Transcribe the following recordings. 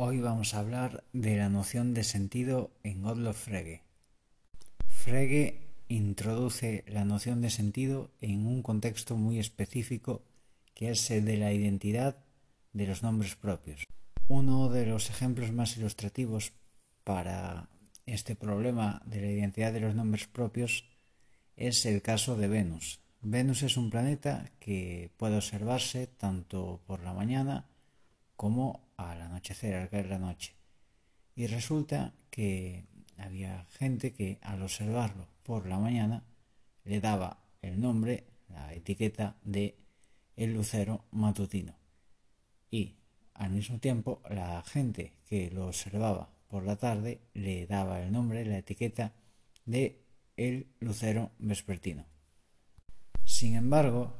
Hoy vamos a hablar de la noción de sentido en Odlo Frege. Frege introduce la noción de sentido en un contexto muy específico que es el de la identidad de los nombres propios. Uno de los ejemplos más ilustrativos para este problema de la identidad de los nombres propios es el caso de Venus. Venus es un planeta que puede observarse tanto por la mañana como al anochecer, al caer la noche. Y resulta que había gente que al observarlo por la mañana le daba el nombre, la etiqueta de el lucero matutino. Y al mismo tiempo la gente que lo observaba por la tarde le daba el nombre, la etiqueta de el lucero vespertino. Sin embargo,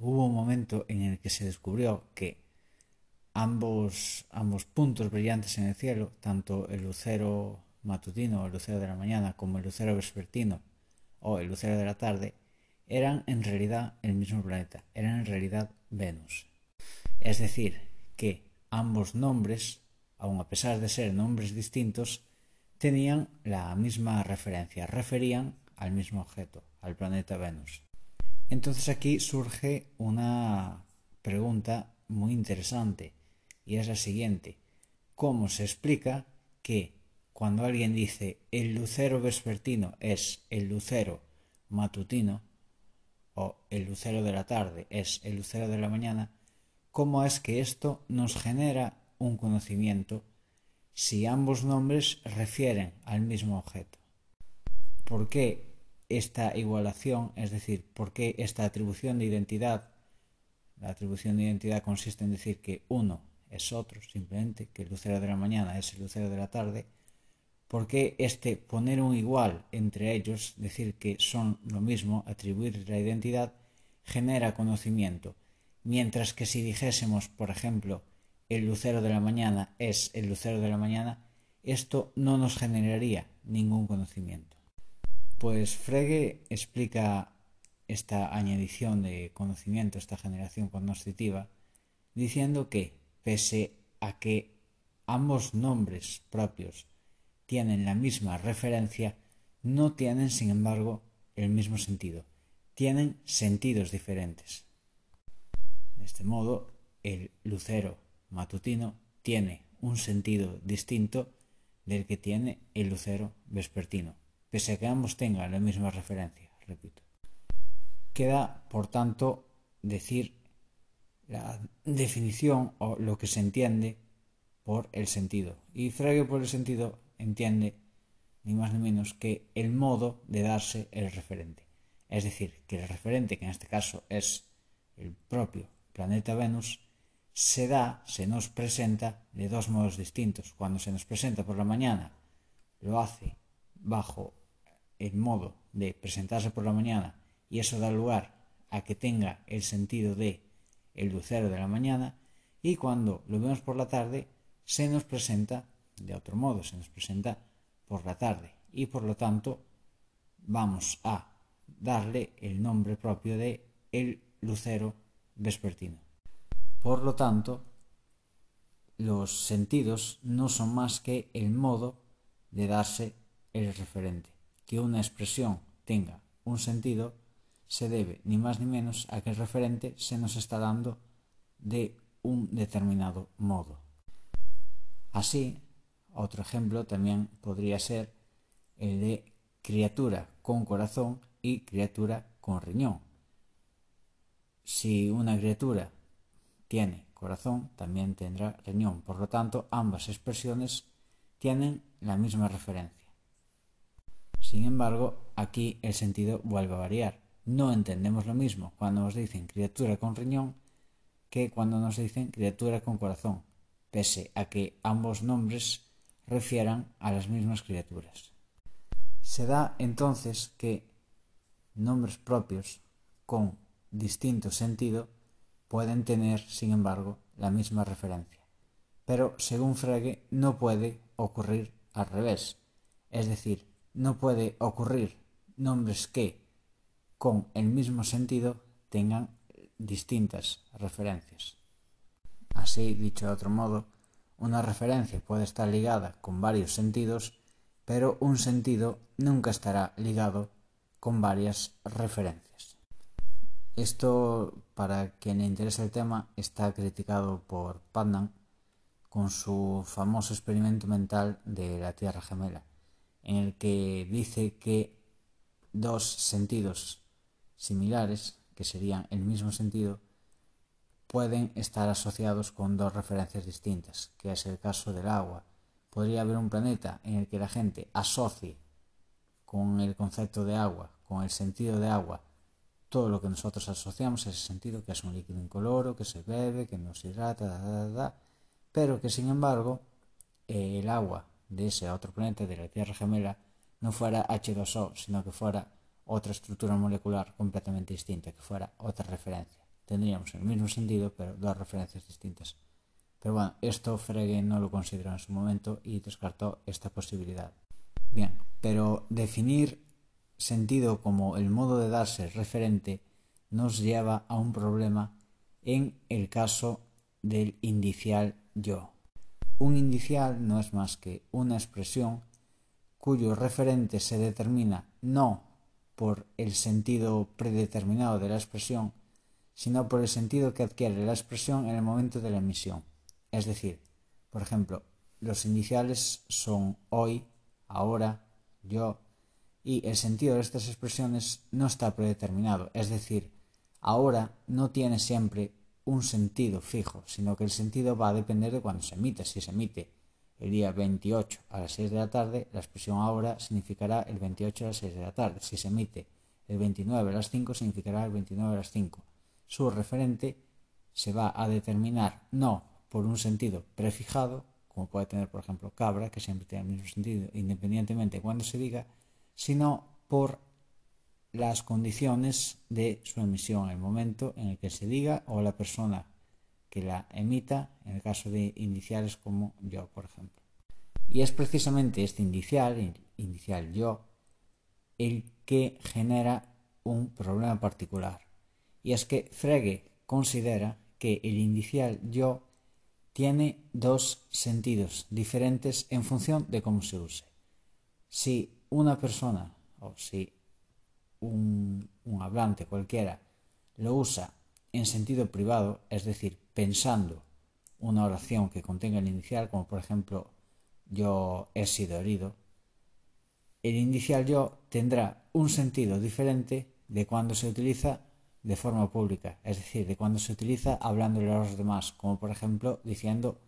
hubo un momento en el que se descubrió que ambos, ambos puntos brillantes en el cielo, tanto el lucero matutino o el lucero de la mañana como el lucero vespertino o el lucero de la tarde, eran en realidad el mismo planeta, eran en realidad Venus. Es decir, que ambos nombres, aun a pesar de ser nombres distintos, tenían la misma referencia, referían al mismo objeto, al planeta Venus. Entonces aquí surge una pregunta muy interesante y es la siguiente. ¿Cómo se explica que cuando alguien dice el lucero vespertino es el lucero matutino o el lucero de la tarde es el lucero de la mañana, cómo es que esto nos genera un conocimiento si ambos nombres refieren al mismo objeto? ¿Por qué esta igualación, es decir, por qué esta atribución de identidad? La atribución de identidad consiste en decir que uno es otro, simplemente, que el lucero de la mañana es el lucero de la tarde, ¿por qué este poner un igual entre ellos, decir que son lo mismo, atribuir la identidad, genera conocimiento? Mientras que si dijésemos, por ejemplo, el lucero de la mañana es el lucero de la mañana, esto no nos generaría ningún conocimiento. Pues Frege explica esta añadición de conocimiento, esta generación cognoscitiva, diciendo que pese a que ambos nombres propios tienen la misma referencia, no tienen, sin embargo, el mismo sentido. Tienen sentidos diferentes. De este modo, el lucero matutino tiene un sentido distinto del que tiene el lucero vespertino, pese a que ambos tengan la misma referencia, repito. Queda, por tanto, decir la definición o lo que se entiende por el sentido. Y Frege por el sentido entiende ni más ni menos que el modo de darse el referente. Es decir, que el referente, que en este caso es el propio planeta Venus, se da, se nos presenta de dos modos distintos. Cuando se nos presenta por la mañana, lo hace bajo el modo de presentarse por la mañana y eso da lugar a que tenga el sentido de el lucero de la mañana, y cuando lo vemos por la tarde, se nos presenta de otro modo, se nos presenta por la tarde, y por lo tanto vamos a darle el nombre propio de el lucero vespertino. Por lo tanto, los sentidos no son más que el modo de darse el referente. Que una expresión tenga un sentido se debe ni más ni menos a que el referente se nos está dando de un determinado modo. Así, otro ejemplo también podría ser el de criatura con corazón y criatura con riñón. Si una criatura tiene corazón, también tendrá riñón. Por lo tanto, ambas expresiones tienen la misma referencia. Sin embargo, aquí el sentido vuelve a variar no entendemos lo mismo cuando nos dicen criatura con riñón que cuando nos dicen criatura con corazón, pese a que ambos nombres refieran a las mismas criaturas. Se da entonces que nombres propios con distinto sentido pueden tener, sin embargo, la misma referencia. Pero, según Frege, no puede ocurrir al revés. Es decir, no puede ocurrir nombres que con el mismo sentido tengan distintas referencias. Así, dicho de otro modo, Una referencia puede estar ligada con varios sentidos, pero un sentido nunca estará ligado con varias referencias. Esto, para quien le interese el tema, está criticado por Putnam con su famoso experimento mental de la Tierra Gemela, en el que dice que dos sentidos similares, que serían el mismo sentido, pueden estar asociados con dos referencias distintas, que es el caso del agua. Podría haber un planeta en el que la gente asocie con el concepto de agua, con el sentido de agua, todo lo que nosotros asociamos a ese sentido, que es un líquido incoloro, que se bebe, que nos hidrata, pero que sin embargo el agua de ese otro planeta, de la Tierra gemela, no fuera H2O, sino que fuera otra estructura molecular completamente distinta, que fuera otra referencia. Tendríamos el mismo sentido, pero dos referencias distintas. Pero bueno, esto Frege no lo consideró en su momento y descartó esta posibilidad. Bien, pero definir sentido como el modo de darse referente nos lleva a un problema en el caso del indicial yo. Un indicial no es más que una expresión cuyo referente se determina no por el sentido predeterminado de la expresión, sino por el sentido que adquiere la expresión en el momento de la emisión. Es decir, por ejemplo, los iniciales son hoy, ahora, yo, y el sentido de estas expresiones no está predeterminado, es decir, ahora no tiene siempre un sentido fijo, sino que el sentido va a depender de cuando se emite. Si se emite el día 28 a las 6 de la tarde, la expresión ahora significará el 28 a las 6 de la tarde. Si se emite el 29 a las 5, significará el 29 a las 5. Su referente se va a determinar no por un sentido prefijado, como puede tener por ejemplo cabra, que siempre tiene el mismo sentido independientemente de cuando se diga, sino por las condiciones de su emisión, el momento en el que se diga o la persona que la emita, en el caso de iniciales como yo, por ejemplo. Y es precisamente este inicial, el inicial yo, el que genera un problema particular. Y es que Frege considera que el inicial yo tiene dos sentidos diferentes en función de cómo se use. Si una persona o si un hablante cualquiera lo usa en sentido privado, es decir, pensando una oración que contenga el inicial, como por ejemplo yo he sido herido, el inicial yo tendrá un sentido diferente de cuando se utiliza de forma pública, es decir, de cuando se utiliza hablándole a los demás, como por ejemplo diciendo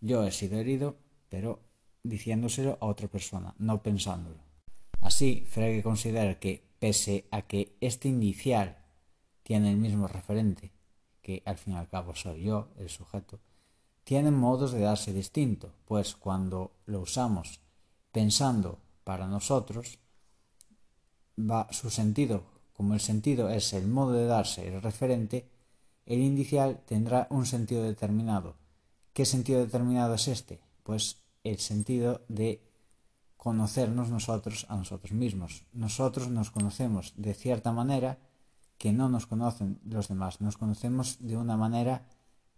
yo he sido herido, pero diciéndoselo a otra persona, no pensándolo. Así, Frege considera que, pese a que este inicial tiene el mismo referente, que al fin y al cabo soy yo, el sujeto, tienen modos de darse distinto, pues cuando lo usamos pensando para nosotros, va su sentido, como el sentido es el modo de darse el referente, el inicial tendrá un sentido determinado. ¿Qué sentido determinado es este? Pues el sentido de conocernos nosotros a nosotros mismos. Nosotros nos conocemos de cierta manera que no nos conocen los demás. Nos conocemos de una manera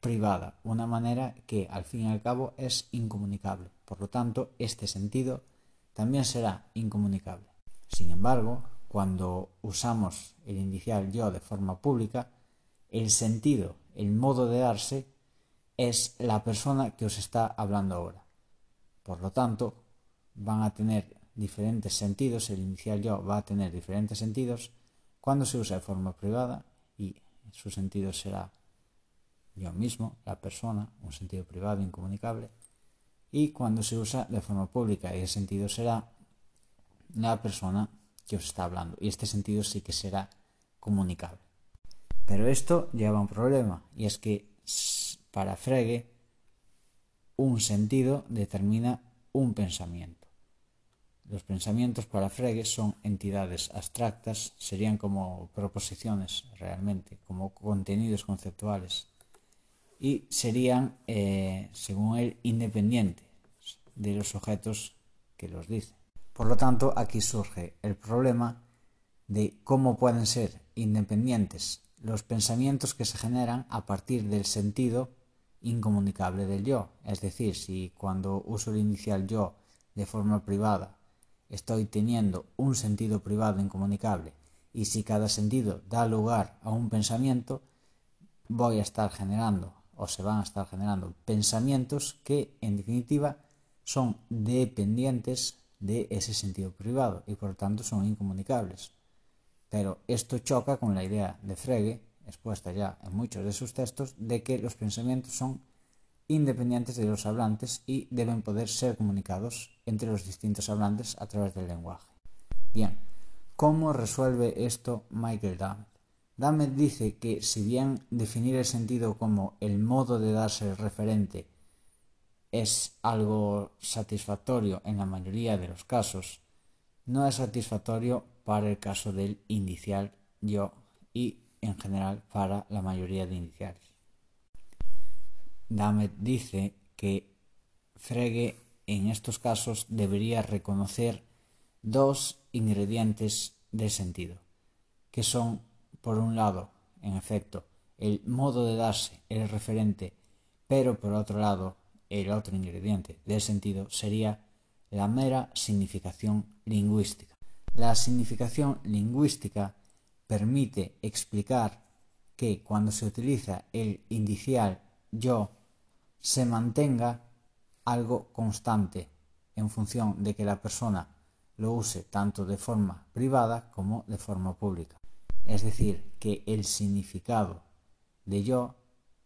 privada, una manera que al fin y al cabo es incomunicable. Por lo tanto, este sentido también será incomunicable. Sin embargo, cuando usamos el inicial yo de forma pública, el sentido, el modo de darse, es la persona que os está hablando ahora. Por lo tanto, van a tener diferentes sentidos, el inicial yo va a tener diferentes sentidos cuando se usa de forma privada y su sentido será yo mismo, la persona, un sentido privado incomunicable, y cuando se usa de forma pública y el sentido será la persona que os está hablando y este sentido sí que será comunicable. Pero esto lleva un problema y es que para Frege un sentido determina un pensamiento. Los pensamientos para Frege son entidades abstractas, serían como proposiciones realmente, como contenidos conceptuales, y serían, eh, según él, independientes de los objetos que los dicen. Por lo tanto, aquí surge el problema de cómo pueden ser independientes los pensamientos que se generan a partir del sentido incomunicable del yo. Es decir, si cuando uso el inicial yo de forma privada estoy teniendo un sentido privado incomunicable y si cada sentido da lugar a un pensamiento, voy a estar generando o se van a estar generando pensamientos que en definitiva son dependientes de ese sentido privado y por lo tanto son incomunicables. Pero esto choca con la idea de Frege, expuesta ya en muchos de sus textos, de que los pensamientos son independientes de los hablantes y deben poder ser comunicados entre los distintos hablantes a través del lenguaje. Bien, ¿cómo resuelve esto Michael Dammit? Dammit dice que si bien definir el sentido como el modo de darse el referente es algo satisfactorio en la mayoría de los casos, no es satisfactorio para el caso del inicial yo y en general para la mayoría de iniciales. Dammit dice que Frege en estos casos debería reconocer dos ingredientes del sentido, que son, por un lado, en efecto, el modo de darse, el referente, pero por otro lado, el otro ingrediente del sentido sería la mera significación lingüística. La significación lingüística permite explicar que cuando se utiliza el indicial yo se mantenga algo constante en función de que la persona lo use tanto de forma privada como de forma pública. Es decir, que el significado de yo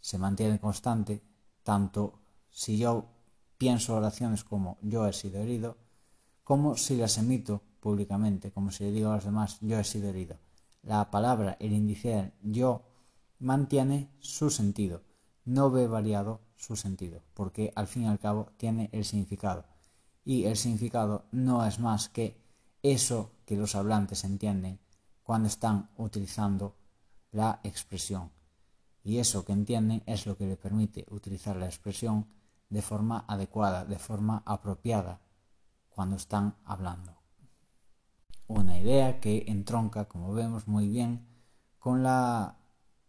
se mantiene constante tanto si yo pienso oraciones como yo he sido herido, como si las emito públicamente, como si le digo a los demás yo he sido herido. La palabra, el inicial yo, mantiene su sentido, no ve variado su sentido, porque al fin y al cabo tiene el significado. Y el significado no es más que eso que los hablantes entienden cuando están utilizando la expresión. Y eso que entienden es lo que le permite utilizar la expresión de forma adecuada, de forma apropiada, cuando están hablando. Una idea que entronca, como vemos muy bien, con la,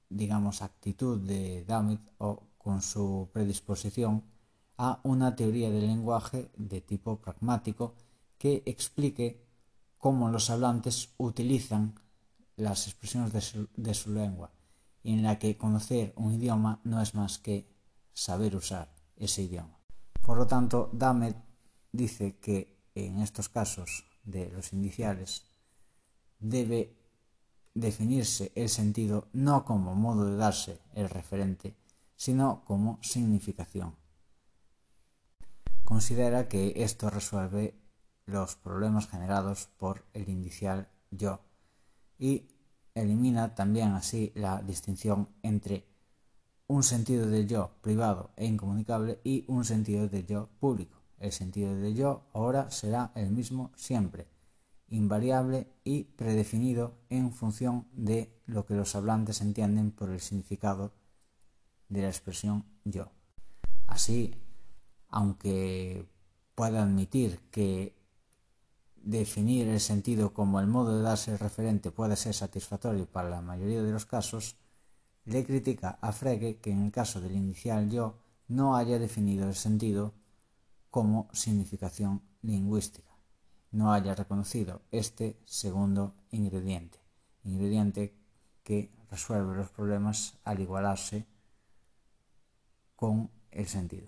digamos, actitud de Damit o con su predisposición a una teoría del lenguaje de tipo pragmático que explique cómo los hablantes utilizan las expresiones de su, lengua y en la que conocer un idioma no es más que saber usar ese idioma. Por lo tanto, Damet dice que en estos casos de los iniciales debe definirse el sentido no como modo de darse el referente, sino como significación. Considera que esto resuelve los problemas generados por el inicial yo y elimina también así la distinción entre un sentido de yo privado e incomunicable y un sentido de yo público. El sentido de yo ahora será el mismo siempre, invariable y predefinido en función de lo que los hablantes entienden por el significado de la expresión yo. Así, aunque pueda admitir que definir el sentido como el modo de darse el referente puede ser satisfactorio para la mayoría de los casos, le critica a Frege que en el caso del inicial yo no haya definido el sentido como significación lingüística, no haya reconocido este segundo ingrediente, ingrediente que resuelve los problemas al igualarse con el sentido.